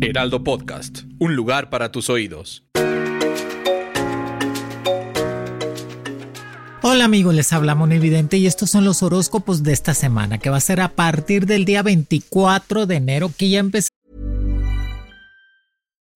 Heraldo Podcast, un lugar para tus oídos. Hola amigos, les habla Evidente y estos son los horóscopos de esta semana, que va a ser a partir del día 24 de enero, que ya empezó.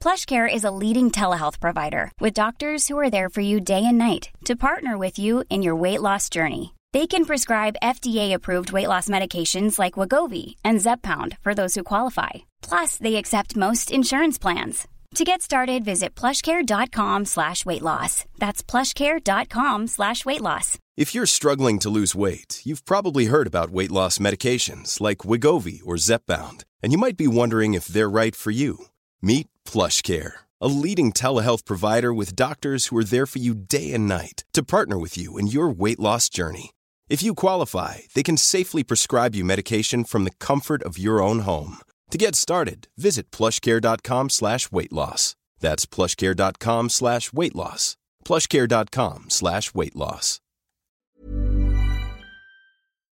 PlushCare is a leading telehealth provider with doctors who are there for you day and night to partner with you in your weight loss journey. They can prescribe FDA-approved weight loss medications like Wagovi and Zepbound for those who qualify. Plus, they accept most insurance plans. To get started, visit plushcare.com slash weight loss. That's plushcare.com slash weight loss. If you're struggling to lose weight, you've probably heard about weight loss medications like Wigovi or Zepbound, and you might be wondering if they're right for you. Meet PlushCare, a leading telehealth provider with doctors who are there for you day and night to partner with you in your weight loss journey. If you qualify, they can safely prescribe you medication from the comfort of your own home. To get started, visit plushcare.com slash weight loss. That's plushcare.com slash weight loss. Plushcare.com slash weight loss.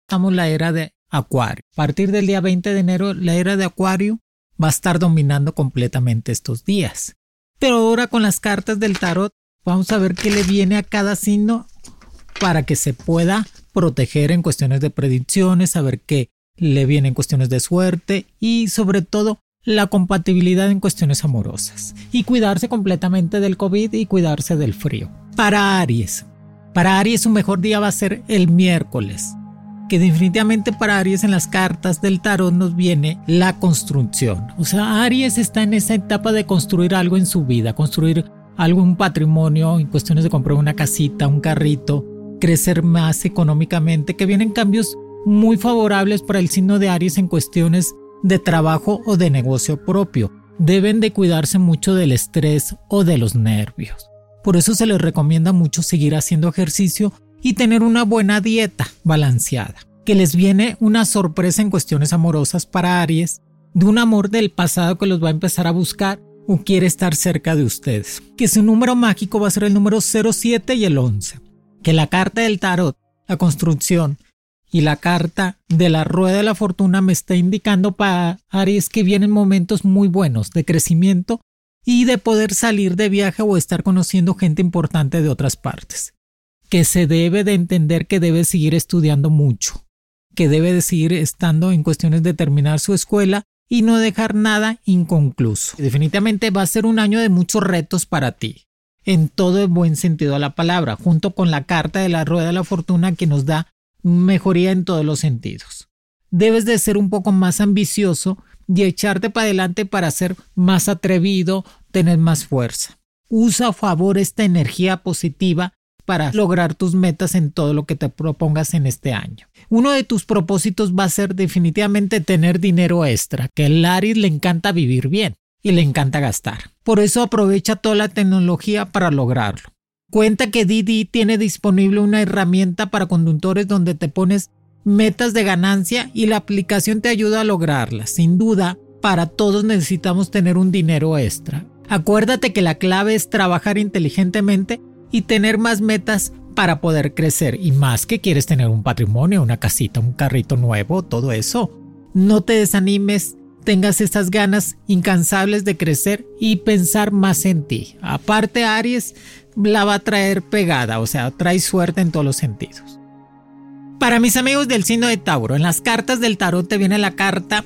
Estamos la era de Acuario. A partir del día 20 de enero, la era de Acuario va a estar dominando completamente estos días. Pero ahora con las cartas del tarot, vamos a ver qué le viene a cada signo para que se pueda proteger en cuestiones de predicciones, saber qué le viene en cuestiones de suerte y sobre todo la compatibilidad en cuestiones amorosas y cuidarse completamente del COVID y cuidarse del frío. Para Aries, para Aries su mejor día va a ser el miércoles que definitivamente para Aries en las cartas del tarot nos viene la construcción. O sea, Aries está en esa etapa de construir algo en su vida, construir algo, un patrimonio, en cuestiones de comprar una casita, un carrito, crecer más económicamente, que vienen cambios muy favorables para el signo de Aries en cuestiones de trabajo o de negocio propio. Deben de cuidarse mucho del estrés o de los nervios. Por eso se les recomienda mucho seguir haciendo ejercicio y tener una buena dieta balanceada. Que les viene una sorpresa en cuestiones amorosas para Aries, de un amor del pasado que los va a empezar a buscar o quiere estar cerca de ustedes. Que su número mágico va a ser el número 07 y el 11 que la carta del tarot, la construcción y la carta de la rueda de la fortuna me está indicando para Aries que vienen momentos muy buenos de crecimiento y de poder salir de viaje o estar conociendo gente importante de otras partes. Que se debe de entender que debe seguir estudiando mucho, que debe de seguir estando en cuestiones de terminar su escuela y no dejar nada inconcluso. Definitivamente va a ser un año de muchos retos para ti en todo el buen sentido de la palabra, junto con la carta de la rueda de la fortuna que nos da mejoría en todos los sentidos. Debes de ser un poco más ambicioso y echarte para adelante para ser más atrevido, tener más fuerza. Usa a favor esta energía positiva para lograr tus metas en todo lo que te propongas en este año. Uno de tus propósitos va a ser definitivamente tener dinero extra, que el Aries le encanta vivir bien y le encanta gastar. Por eso aprovecha toda la tecnología para lograrlo. Cuenta que Didi tiene disponible una herramienta para conductores donde te pones metas de ganancia y la aplicación te ayuda a lograrlas. Sin duda, para todos necesitamos tener un dinero extra. Acuérdate que la clave es trabajar inteligentemente y tener más metas para poder crecer. Y más que quieres tener un patrimonio, una casita, un carrito nuevo, todo eso. No te desanimes tengas estas ganas incansables de crecer y pensar más en ti. Aparte, Aries la va a traer pegada, o sea, trae suerte en todos los sentidos. Para mis amigos del signo de Tauro, en las cartas del tarot te viene la carta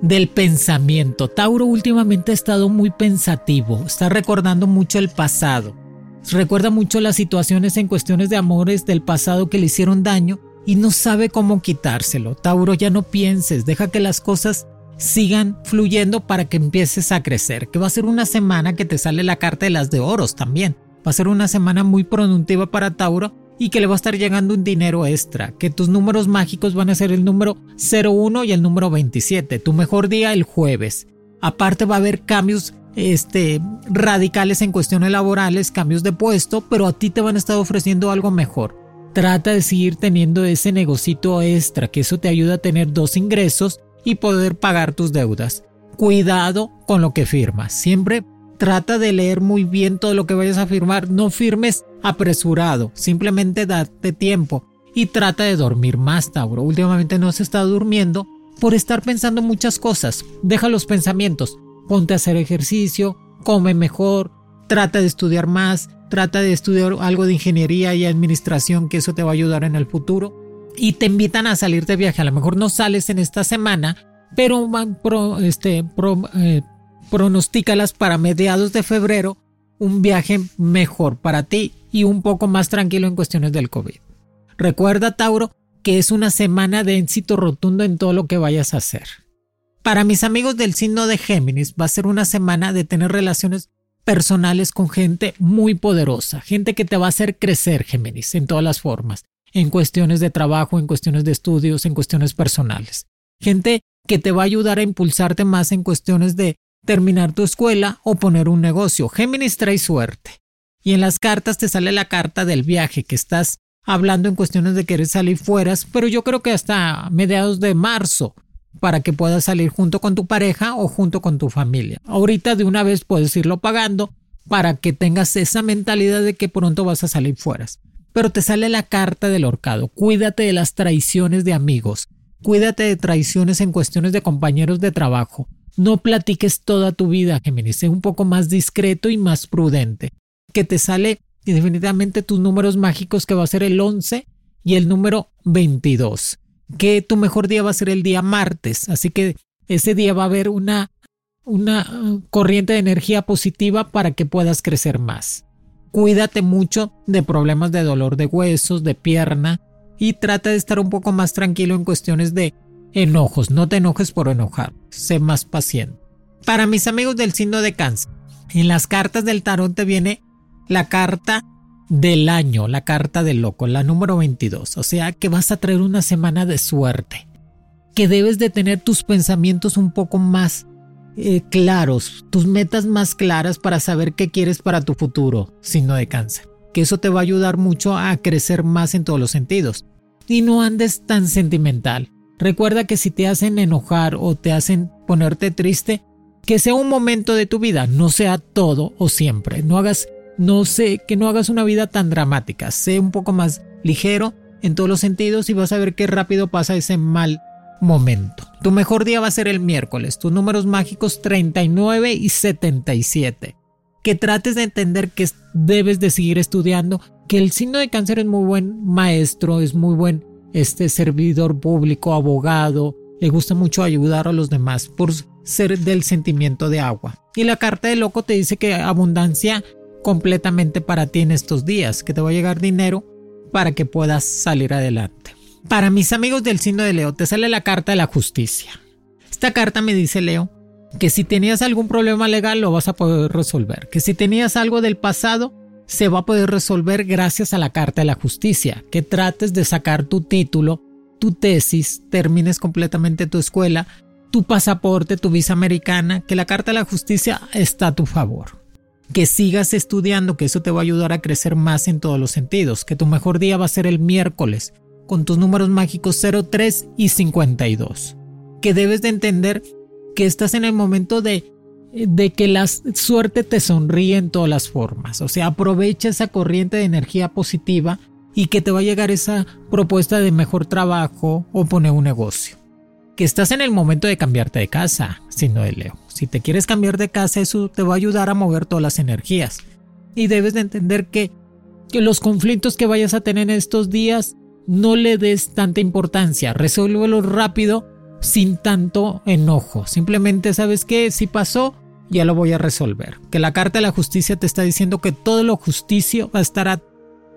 del pensamiento. Tauro últimamente ha estado muy pensativo, está recordando mucho el pasado. Recuerda mucho las situaciones en cuestiones de amores del pasado que le hicieron daño y no sabe cómo quitárselo. Tauro, ya no pienses, deja que las cosas sigan fluyendo para que empieces a crecer. Que va a ser una semana que te sale la carta de las de oros también. Va a ser una semana muy productiva para Tauro y que le va a estar llegando un dinero extra. Que tus números mágicos van a ser el número 01 y el número 27. Tu mejor día el jueves. Aparte va a haber cambios este, radicales en cuestiones laborales, cambios de puesto, pero a ti te van a estar ofreciendo algo mejor. Trata de seguir teniendo ese negocito extra, que eso te ayuda a tener dos ingresos y poder pagar tus deudas. Cuidado con lo que firmas. Siempre trata de leer muy bien todo lo que vayas a firmar. No firmes apresurado. Simplemente date tiempo y trata de dormir más, Tauro. Últimamente no se está durmiendo por estar pensando muchas cosas. Deja los pensamientos. Ponte a hacer ejercicio, come mejor, trata de estudiar más, trata de estudiar algo de ingeniería y administración, que eso te va a ayudar en el futuro. Y te invitan a salir de viaje. A lo mejor no sales en esta semana, pero pro, este, eh, pronostícalas para mediados de febrero un viaje mejor para ti y un poco más tranquilo en cuestiones del COVID. Recuerda, Tauro, que es una semana de éxito rotundo en todo lo que vayas a hacer. Para mis amigos del signo de Géminis va a ser una semana de tener relaciones personales con gente muy poderosa, gente que te va a hacer crecer, Géminis, en todas las formas, en cuestiones de trabajo, en cuestiones de estudios, en cuestiones personales. Gente que te va a ayudar a impulsarte más en cuestiones de terminar tu escuela o poner un negocio. Géminis trae suerte. Y en las cartas te sale la carta del viaje, que estás hablando en cuestiones de querer salir fuera, pero yo creo que hasta mediados de marzo para que puedas salir junto con tu pareja o junto con tu familia. Ahorita de una vez puedes irlo pagando para que tengas esa mentalidad de que pronto vas a salir fuera. Pero te sale la carta del horcado. Cuídate de las traiciones de amigos. Cuídate de traiciones en cuestiones de compañeros de trabajo. No platiques toda tu vida, Géminis. Sé un poco más discreto y más prudente. Que te sale definitivamente tus números mágicos que va a ser el 11 y el número 22 que tu mejor día va a ser el día martes, así que ese día va a haber una, una uh, corriente de energía positiva para que puedas crecer más. Cuídate mucho de problemas de dolor de huesos, de pierna y trata de estar un poco más tranquilo en cuestiones de enojos. No te enojes por enojar, sé más paciente. Para mis amigos del signo de cáncer, en las cartas del tarot te viene la carta del año, la carta del loco, la número 22. O sea que vas a traer una semana de suerte. Que debes de tener tus pensamientos un poco más eh, claros, tus metas más claras para saber qué quieres para tu futuro, signo de cáncer. Que eso te va a ayudar mucho a crecer más en todos los sentidos. Y no andes tan sentimental. Recuerda que si te hacen enojar o te hacen ponerte triste, que sea un momento de tu vida, no sea todo o siempre. No hagas no sé, que no hagas una vida tan dramática, sé un poco más ligero en todos los sentidos y vas a ver qué rápido pasa ese mal momento. Tu mejor día va a ser el miércoles, tus números mágicos 39 y 77. Que trates de entender que debes de seguir estudiando, que el signo de cáncer es muy buen maestro, es muy buen este servidor público, abogado, le gusta mucho ayudar a los demás por ser del sentimiento de agua. Y la carta de loco te dice que abundancia completamente para ti en estos días, que te va a llegar dinero para que puedas salir adelante. Para mis amigos del signo de Leo, te sale la carta de la justicia. Esta carta me dice, Leo, que si tenías algún problema legal lo vas a poder resolver, que si tenías algo del pasado se va a poder resolver gracias a la carta de la justicia, que trates de sacar tu título, tu tesis, termines completamente tu escuela, tu pasaporte, tu visa americana, que la carta de la justicia está a tu favor que sigas estudiando, que eso te va a ayudar a crecer más en todos los sentidos, que tu mejor día va a ser el miércoles, con tus números mágicos 03 y 52, que debes de entender que estás en el momento de, de que la suerte te sonríe en todas las formas, o sea, aprovecha esa corriente de energía positiva y que te va a llegar esa propuesta de mejor trabajo o poner un negocio. Que estás en el momento de cambiarte de casa, signo de Leo. Si te quieres cambiar de casa, eso te va a ayudar a mover todas las energías. Y debes de entender que, los conflictos que vayas a tener en estos días no le des tanta importancia, resuélvelos rápido sin tanto enojo. Simplemente sabes que si pasó, ya lo voy a resolver. Que la carta de la justicia te está diciendo que todo lo justicio va a estar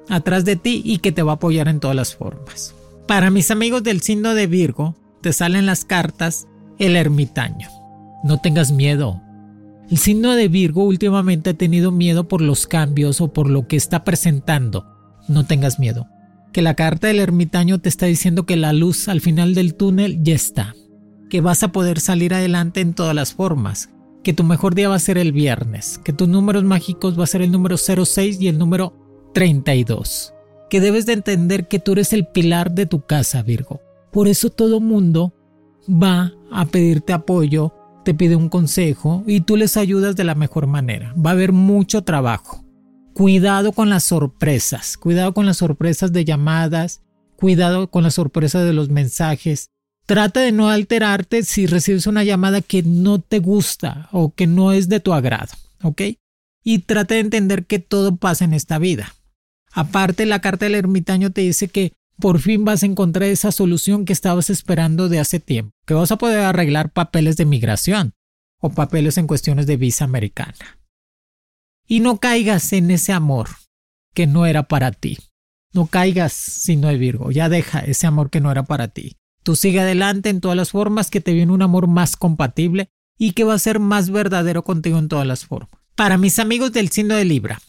atrás de ti y que te va a apoyar en todas las formas. Para mis amigos del signo de Virgo, te salen las cartas el ermitaño. No tengas miedo. El signo de Virgo últimamente ha tenido miedo por los cambios o por lo que está presentando. No tengas miedo. Que la carta del ermitaño te está diciendo que la luz al final del túnel ya está. Que vas a poder salir adelante en todas las formas. Que tu mejor día va a ser el viernes. Que tus números mágicos va a ser el número 06 y el número 32. Que debes de entender que tú eres el pilar de tu casa, Virgo. Por eso todo mundo va a pedirte apoyo, te pide un consejo y tú les ayudas de la mejor manera. Va a haber mucho trabajo. Cuidado con las sorpresas, cuidado con las sorpresas de llamadas, cuidado con las sorpresas de los mensajes. Trata de no alterarte si recibes una llamada que no te gusta o que no es de tu agrado, ¿ok? Y trata de entender que todo pasa en esta vida. Aparte, la carta del ermitaño te dice que por fin vas a encontrar esa solución que estabas esperando de hace tiempo, que vas a poder arreglar papeles de migración o papeles en cuestiones de visa americana. Y no caigas en ese amor que no era para ti. No caigas si no hay Virgo, ya deja ese amor que no era para ti. Tú sigue adelante en todas las formas que te viene un amor más compatible y que va a ser más verdadero contigo en todas las formas. Para mis amigos del signo de Libra,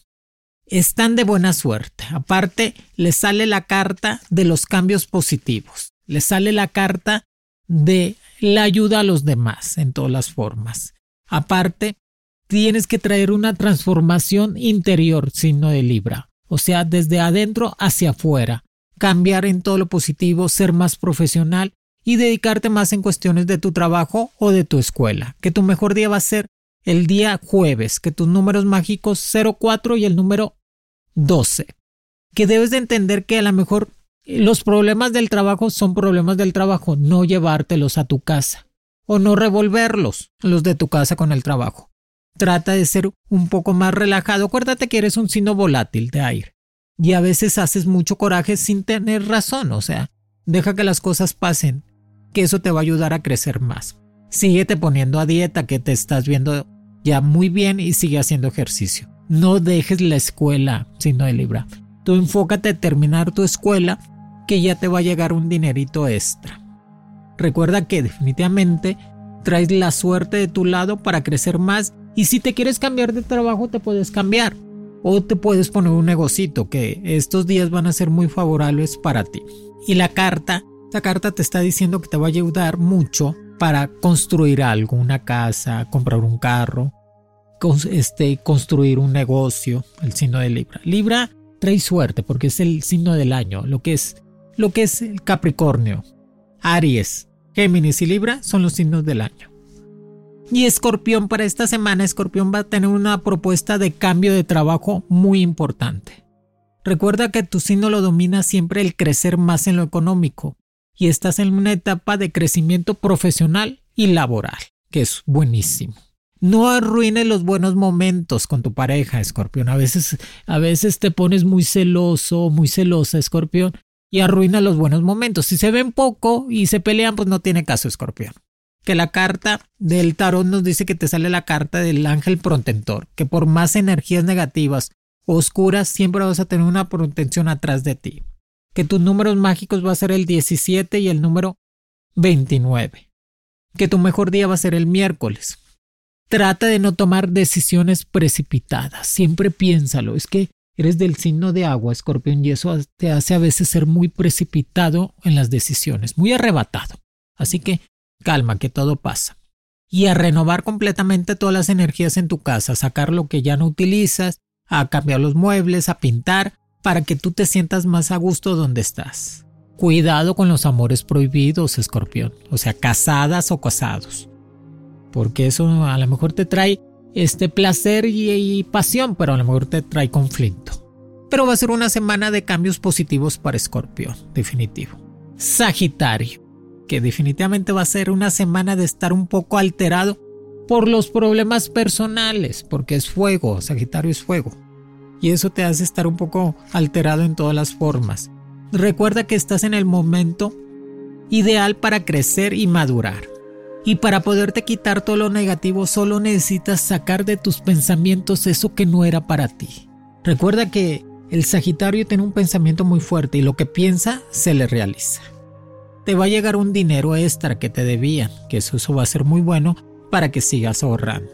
están de buena suerte. Aparte, les sale la carta de los cambios positivos. Les sale la carta de la ayuda a los demás en todas las formas. Aparte, tienes que traer una transformación interior, signo de Libra. O sea, desde adentro hacia afuera. Cambiar en todo lo positivo, ser más profesional y dedicarte más en cuestiones de tu trabajo o de tu escuela. Que tu mejor día va a ser el día jueves, que tus números mágicos 04 y el número 12. Que debes de entender que a lo mejor los problemas del trabajo son problemas del trabajo, no llevártelos a tu casa o no revolverlos, los de tu casa con el trabajo. Trata de ser un poco más relajado. Acuérdate que eres un signo volátil de aire y a veces haces mucho coraje sin tener razón, o sea, deja que las cosas pasen, que eso te va a ayudar a crecer más. Síguete poniendo a dieta, que te estás viendo ya muy bien y sigue haciendo ejercicio. No dejes la escuela si no hay libra. Tú enfócate a terminar tu escuela que ya te va a llegar un dinerito extra. Recuerda que definitivamente traes la suerte de tu lado para crecer más y si te quieres cambiar de trabajo te puedes cambiar o te puedes poner un negocito que estos días van a ser muy favorables para ti. Y la carta, esta carta te está diciendo que te va a ayudar mucho para construir algo, una casa, comprar un carro, este, construir un negocio, el signo de Libra. Libra trae suerte porque es el signo del año, lo que es, lo que es el Capricornio, Aries, Géminis y Libra son los signos del año. Y Escorpión para esta semana, Escorpión va a tener una propuesta de cambio de trabajo muy importante. Recuerda que tu signo lo domina siempre el crecer más en lo económico y estás en una etapa de crecimiento profesional y laboral, que es buenísimo. No arruines los buenos momentos con tu pareja, escorpión. A veces, a veces te pones muy celoso, muy celosa, escorpión, y arruina los buenos momentos. Si se ven poco y se pelean, pues no tiene caso, escorpión. Que la carta del tarot nos dice que te sale la carta del ángel protector, que por más energías negativas, oscuras, siempre vas a tener una protección atrás de ti. Que tus números mágicos va a ser el 17 y el número 29. Que tu mejor día va a ser el miércoles Trata de no tomar decisiones precipitadas. Siempre piénsalo. Es que eres del signo de agua, escorpión, y eso te hace a veces ser muy precipitado en las decisiones, muy arrebatado. Así que calma, que todo pasa. Y a renovar completamente todas las energías en tu casa, sacar lo que ya no utilizas, a cambiar los muebles, a pintar, para que tú te sientas más a gusto donde estás. Cuidado con los amores prohibidos, escorpión, o sea, casadas o casados porque eso a lo mejor te trae este placer y, pasión, pero a lo mejor te trae conflicto. Pero va a ser una semana de cambios positivos para Escorpión, definitivo. Sagitario, que definitivamente va a ser una semana de estar un poco alterado por los problemas personales, porque es fuego, Sagitario es fuego. Y eso te hace estar un poco alterado en todas las formas. Recuerda que estás en el momento ideal para crecer y madurar. Y para poderte quitar todo lo negativo solo necesitas sacar de tus pensamientos eso que no era para ti. Recuerda que el Sagitario tiene un pensamiento muy fuerte y lo que piensa se le realiza. Te va a llegar un dinero extra que te debían, que eso, eso va a ser muy bueno para que sigas ahorrando.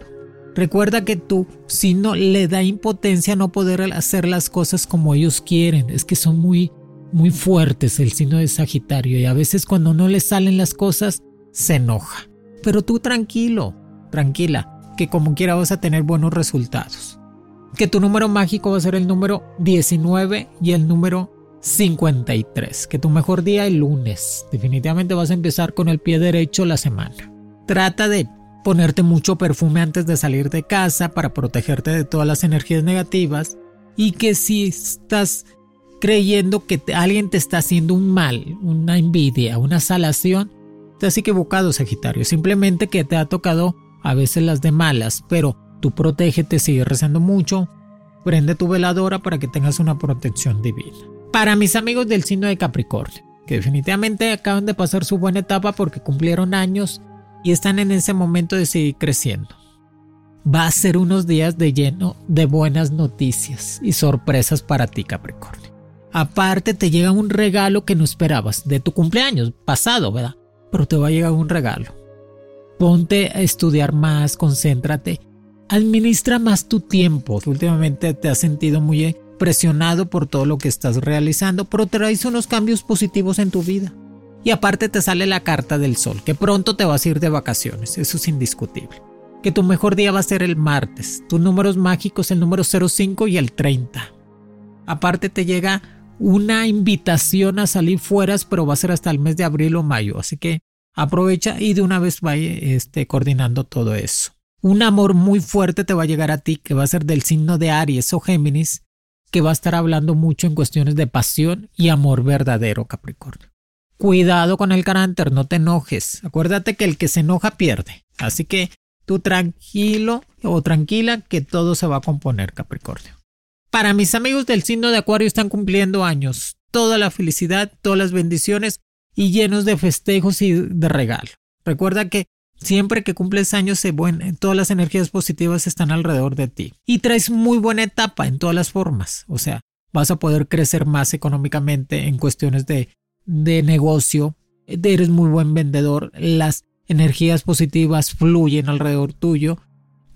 Recuerda que tú, si no le da impotencia no poder hacer las cosas como ellos quieren, es que son muy, muy fuertes el signo de Sagitario y a veces cuando no le salen las cosas se enoja. Pero tú tranquilo, tranquila, que como quiera vas a tener buenos resultados. Que tu número mágico va a ser el número 19 y el número 53. Que tu mejor día el lunes. Definitivamente vas a empezar con el pie derecho la semana. Trata de ponerte mucho perfume antes de salir de casa para protegerte de todas las energías negativas y que si estás creyendo que alguien te está haciendo un mal, una envidia, una salación, has equivocado Sagitario, simplemente que te ha tocado a veces las de malas, pero tú protégete, sigue rezando mucho, prende tu veladora para que tengas una protección divina. Para mis amigos del signo de Capricornio, que definitivamente acaban de pasar su buena etapa porque cumplieron años y están en ese momento de seguir creciendo. Va a ser unos días de lleno de buenas noticias y sorpresas para ti, Capricornio. Aparte te llega un regalo que no esperabas de tu cumpleaños pasado, ¿verdad? Pero te va a llegar un regalo. Ponte a estudiar más, concéntrate, administra más tu tiempo. Últimamente te has sentido muy presionado por todo lo que estás realizando, pero traes unos cambios positivos en tu vida. Y aparte te sale la carta del sol, que pronto te vas a ir de vacaciones, eso es indiscutible. Que tu mejor día va a ser el martes, tus números mágicos el número 05 y el 30. Aparte te llega una invitación a salir fuera, pero va a ser hasta el mes de abril o mayo, así que aprovecha y de una vez vaya este, coordinando todo eso. Un amor muy fuerte te va a llegar a ti, que va a ser del signo de Aries o Géminis, que va a estar hablando mucho en cuestiones de pasión y amor verdadero, Capricornio. Cuidado con el carácter, no te enojes. Acuérdate que el que se enoja pierde. Así que tú tranquilo o tranquila que todo se va a componer, Capricornio. Para mis amigos del signo de Acuario están cumpliendo años. Toda la felicidad, todas las bendiciones y llenos de festejos y de regalo. Recuerda que siempre que cumples años, todas las energías positivas están alrededor de ti. Y traes muy buena etapa en todas las formas. O sea, vas a poder crecer más económicamente en cuestiones de de negocio, eres muy buen vendedor, las energías positivas fluyen alrededor tuyo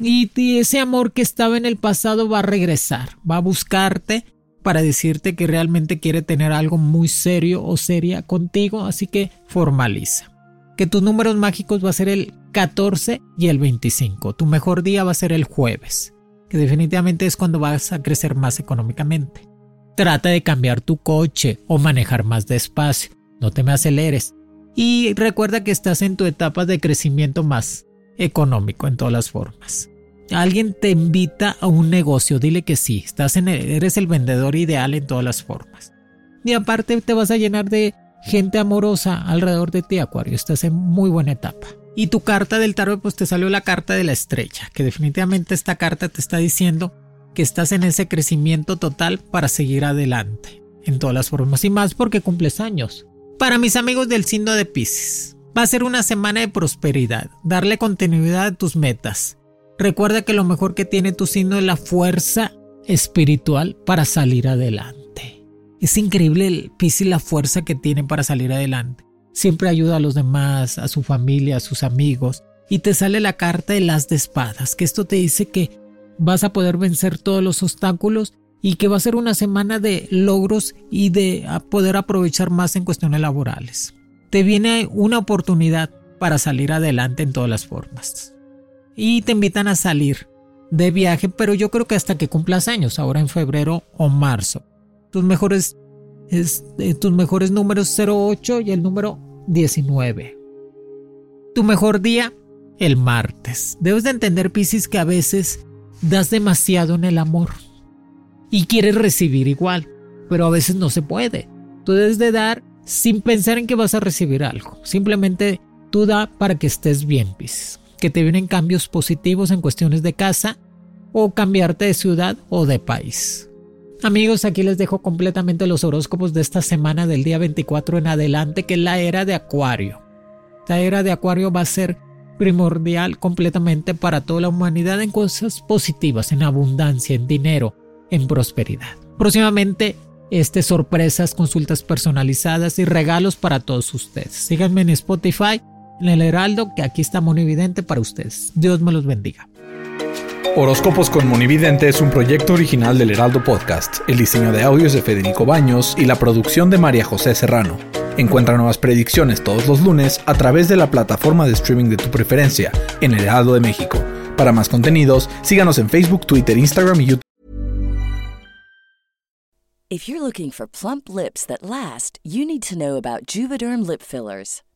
y ese amor que estaba en el pasado va a regresar, va a buscarte para decirte que realmente quiere tener algo muy serio o seria contigo, así que formaliza. Que tus números mágicos va a ser el 14 y el 25. Tu mejor día va a ser el jueves, que definitivamente es cuando vas a crecer más económicamente. Trata de cambiar tu coche o manejar más despacio. No te me aceleres. Y recuerda que estás en tu etapa de crecimiento más económico en todas las formas. Alguien te invita a un negocio, dile que sí, estás en eres el vendedor ideal en todas las formas. Y aparte te vas a llenar de gente amorosa alrededor de ti, Acuario, estás en muy buena etapa. Y tu carta del tarot, pues te salió la carta de la estrella, que definitivamente esta carta te está diciendo que estás en ese crecimiento total para seguir adelante, en todas las formas y más porque cumples años. Para mis amigos del signo de Pisces, va a ser una semana de prosperidad, darle continuidad a tus metas. Recuerda que lo mejor que tiene tu signo es la fuerza espiritual para salir adelante. Es increíble el Pisces la fuerza que tiene para salir adelante. Siempre ayuda a los demás, a su familia, a sus amigos. Y te sale la carta de las de espadas, que esto te dice que vas a poder vencer todos los obstáculos y que va a ser una semana de logros y de poder aprovechar más en cuestiones laborales. Te viene una oportunidad para salir adelante en todas las formas. Y te invitan a salir de viaje, pero yo creo que hasta que cumplas años, ahora en febrero o marzo. Tus mejores, eh, tus mejores números 08 y el número 19. Tu mejor día, el martes. Debes de entender, Piscis, que a veces das demasiado en el amor y quieres recibir igual, pero a veces no se puede. Tú debes de dar sin pensar en que vas a recibir algo. Simplemente tú da para que estés bien, Pisces. Que te vienen cambios positivos en cuestiones de casa o cambiarte de ciudad o de país. Amigos, aquí les dejo completamente los horóscopos de esta semana del día 24 en adelante, que es la era de Acuario. La era de Acuario va a ser primordial completamente para toda la humanidad en cosas positivas, en abundancia, en dinero, en prosperidad. Próximamente, este sorpresas, consultas personalizadas y regalos para todos ustedes. Síganme en Spotify, el Heraldo, que aquí está Monividente para ustedes. Dios me los bendiga. Horóscopos con Monividente es un proyecto original del Heraldo Podcast. El diseño de audios de Federico Baños y la producción de María José Serrano. Encuentra nuevas predicciones todos los lunes a través de la plataforma de streaming de tu preferencia en el Heraldo de México. Para más contenidos, síganos en Facebook, Twitter, Instagram y YouTube. If you're looking for plump lips that last, you need to know about Juvederm lip fillers.